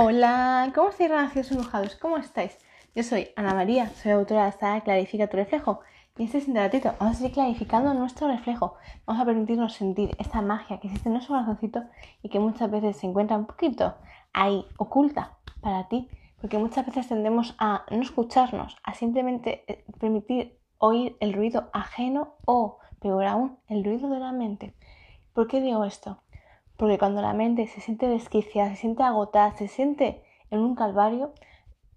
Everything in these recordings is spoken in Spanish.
Hola, ¿cómo estáis renacidos enojados? ¿Cómo estáis? Yo soy Ana María, soy autora de esta Clarifica tu reflejo. Y este es ratito vamos a seguir clarificando nuestro reflejo. Vamos a permitirnos sentir esta magia que existe en nuestro corazoncito y que muchas veces se encuentra un poquito ahí, oculta para ti. Porque muchas veces tendemos a no escucharnos, a simplemente eh, permitir oír el ruido ajeno o, peor aún, el ruido de la mente. ¿Por qué digo esto? Porque cuando la mente se siente desquiciada, se siente agotada, se siente en un calvario,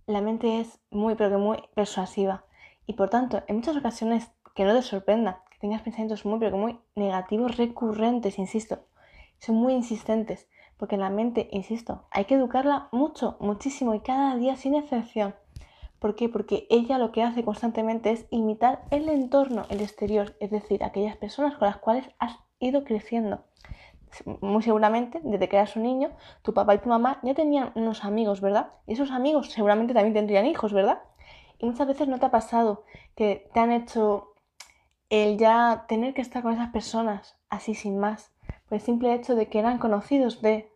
la mente es muy, pero que muy persuasiva. Y por tanto, en muchas ocasiones, que no te sorprenda, que tengas pensamientos muy, pero que muy negativos, recurrentes, insisto, son muy insistentes. Porque la mente, insisto, hay que educarla mucho, muchísimo y cada día sin excepción. ¿Por qué? Porque ella lo que hace constantemente es imitar el entorno, el exterior, es decir, aquellas personas con las cuales has ido creciendo muy seguramente, desde que eras un niño, tu papá y tu mamá ya tenían unos amigos, ¿verdad? Y esos amigos seguramente también tendrían hijos, ¿verdad? Y muchas veces no te ha pasado que te han hecho el ya tener que estar con esas personas así sin más, por el simple hecho de que eran conocidos de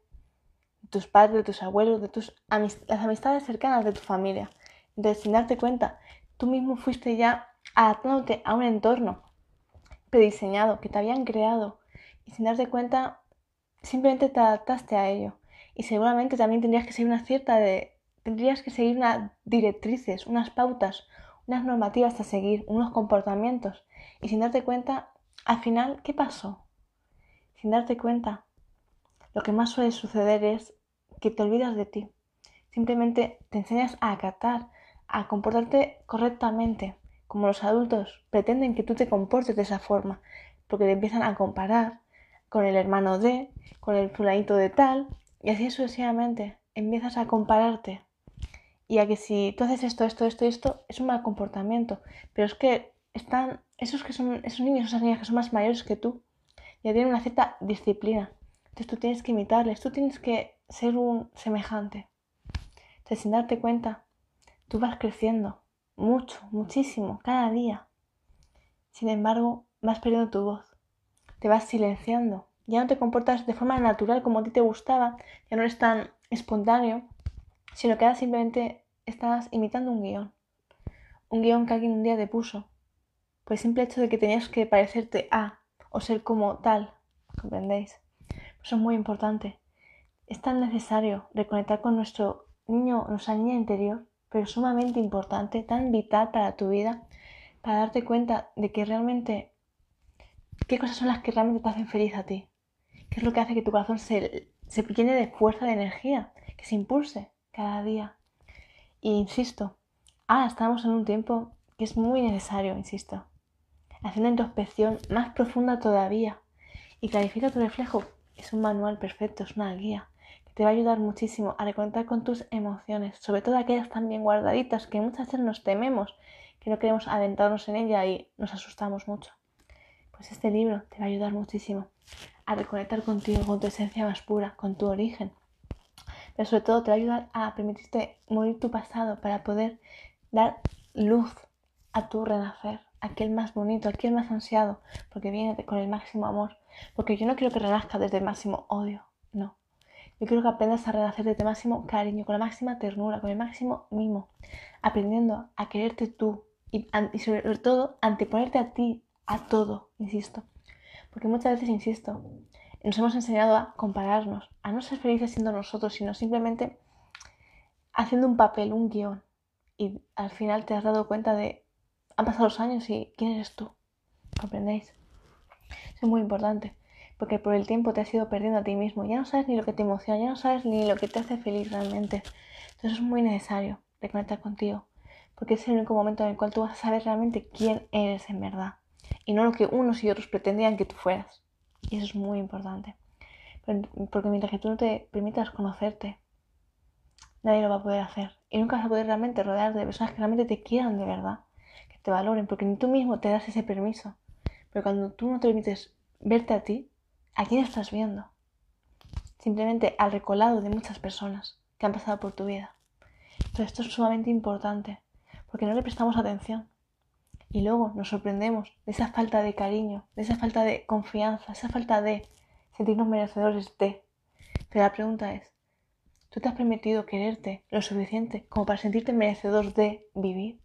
tus padres, de tus abuelos, de tus las amistades cercanas de tu familia. Entonces, sin darte cuenta, tú mismo fuiste ya adaptándote a un entorno prediseñado que te habían creado y sin darte cuenta simplemente te adaptaste a ello. Y seguramente también tendrías que seguir una cierta de. tendrías que seguir unas directrices, unas pautas, unas normativas a seguir, unos comportamientos. Y sin darte cuenta, al final, ¿qué pasó? Sin darte cuenta, lo que más suele suceder es que te olvidas de ti. Simplemente te enseñas a acatar, a comportarte correctamente, como los adultos pretenden que tú te comportes de esa forma, porque te empiezan a comparar, con el hermano de, con el fulanito de tal, y así sucesivamente. Empiezas a compararte. Y a que si tú haces esto, esto, esto esto, es un mal comportamiento. Pero es que están, esos que son, esos niños, esas niñas que son más mayores que tú, ya tienen una cierta disciplina. Entonces tú tienes que imitarles, tú tienes que ser un semejante. Entonces sin darte cuenta, tú vas creciendo mucho, muchísimo, cada día. Sin embargo, vas perdiendo tu voz te vas silenciando. Ya no te comportas de forma natural como a ti te gustaba, ya no eres tan espontáneo, sino que ahora simplemente estás imitando un guion. Un guion que alguien un día te puso. Por el simple hecho de que tenías que parecerte a o ser como tal. ¿Comprendéis? Eso es muy importante. Es tan necesario reconectar con nuestro niño, nuestra niña interior, pero sumamente importante, tan vital para tu vida, para darte cuenta de que realmente ¿Qué cosas son las que realmente te hacen feliz a ti? ¿Qué es lo que hace que tu corazón se, se llene de fuerza, de energía, que se impulse cada día? Y insisto, ahora estamos en un tiempo que es muy necesario, insisto, hacer una introspección más profunda todavía. Y clarifica tu reflejo. Es un manual perfecto, es una guía que te va a ayudar muchísimo a reconectar con tus emociones, sobre todo aquellas tan bien guardaditas que muchas veces nos tememos, que no queremos adentrarnos en ella y nos asustamos mucho pues este libro te va a ayudar muchísimo a reconectar contigo, con tu esencia más pura, con tu origen. Pero sobre todo te va a ayudar a permitirte morir tu pasado para poder dar luz a tu renacer, aquel más bonito, aquel más ansiado, porque viene con el máximo amor. Porque yo no quiero que renazca desde el máximo odio, no. Yo quiero que aprendas a renacer desde el máximo cariño, con la máxima ternura, con el máximo mimo, aprendiendo a quererte tú y, y sobre todo anteponerte a ti a todo, insisto. Porque muchas veces, insisto, nos hemos enseñado a compararnos, a no ser felices siendo nosotros, sino simplemente haciendo un papel, un guion. Y al final te has dado cuenta de, han pasado los años y ¿quién eres tú? ¿Comprendéis? Es muy importante, porque por el tiempo te has ido perdiendo a ti mismo. Ya no sabes ni lo que te emociona, ya no sabes ni lo que te hace feliz realmente. Entonces es muy necesario reconectar contigo, porque es el único momento en el cual tú vas a saber realmente quién eres en verdad y no lo que unos y otros pretendían que tú fueras. Y eso es muy importante. Porque mientras que tú no te permitas conocerte, nadie lo va a poder hacer. Y nunca vas a poder realmente rodear de personas que realmente te quieran de verdad, que te valoren, porque ni tú mismo te das ese permiso. Pero cuando tú no te permites verte a ti, ¿a quién estás viendo? Simplemente al recolado de muchas personas que han pasado por tu vida. Pero esto es sumamente importante, porque no le prestamos atención. Y luego nos sorprendemos de esa falta de cariño, de esa falta de confianza, esa falta de sentirnos merecedores de. Pero la pregunta es, Tú te has permitido quererte lo suficiente como para sentirte merecedor de vivir,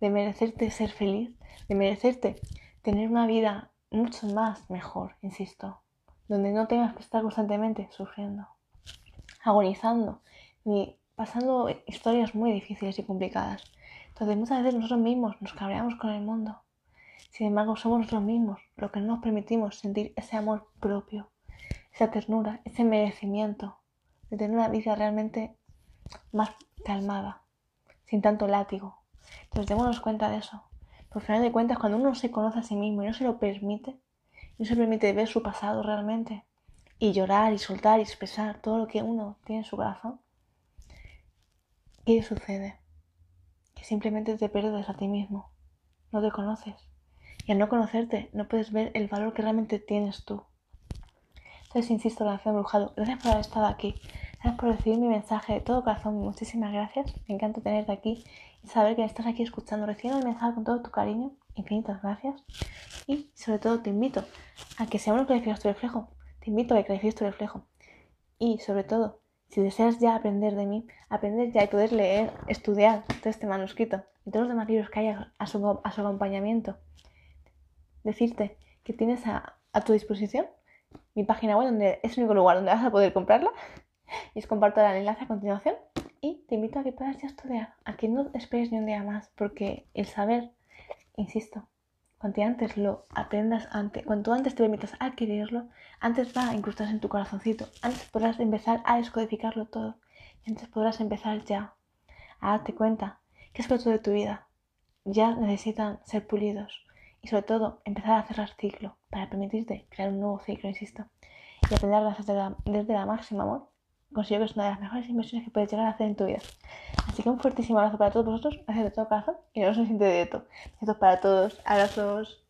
de merecerte ser feliz, de merecerte tener una vida mucho más mejor, insisto, donde no tengas que estar constantemente sufriendo, agonizando, ni pasando historias muy difíciles y complicadas. Entonces muchas veces nosotros mismos nos cabreamos con el mundo. Sin embargo, somos nosotros mismos los que no nos permitimos sentir ese amor propio, esa ternura, ese merecimiento de tener una vida realmente más calmada, sin tanto látigo. Entonces démonos cuenta de eso. Por final de cuentas, cuando uno se conoce a sí mismo y no se lo permite, no se permite ver su pasado realmente y llorar y soltar y expresar todo lo que uno tiene en su corazón, ¿qué sucede? Que simplemente te pierdes a ti mismo, no te conoces. Y al no conocerte, no puedes ver el valor que realmente tienes tú. Entonces, insisto, relación brujado, gracias por haber estado aquí. Gracias por recibir mi mensaje de todo corazón. Muchísimas gracias. Me encanta tenerte aquí y saber que estás aquí escuchando. Recibiendo el mensaje con todo tu cariño. Infinitas gracias. Y sobre todo te invito a que seamos clarifiques tu reflejo. Te invito a que tu reflejo. Y sobre todo, si deseas ya aprender de mí, aprender ya y poder leer, estudiar todo este manuscrito y todos los demás libros que hay a su, acompañamiento, decirte que tienes a, a tu disposición mi página web, donde es el único lugar donde vas a poder comprarla. Y os comparto el enlace a continuación. Y te invito a que puedas ya estudiar, a que no esperes ni un día más, porque el saber, insisto, cuanto antes lo aprendas, antes, cuanto antes te permitas adquirirlo, antes va a incrustarse en tu corazoncito, antes podrás empezar a descodificarlo todo, y antes podrás empezar ya a darte cuenta que es de tu vida ya necesitan ser pulidos, y sobre todo empezar a cerrar ciclo para permitirte crear un nuevo ciclo, insisto, y aprender desde la, desde la máxima amor. Considero que es una de las mejores inversiones que puedes llegar a hacer en tu vida. Así que un fuertísimo abrazo para todos vosotros, de todo corazón y no os siento de. Besitos para todos, abrazos.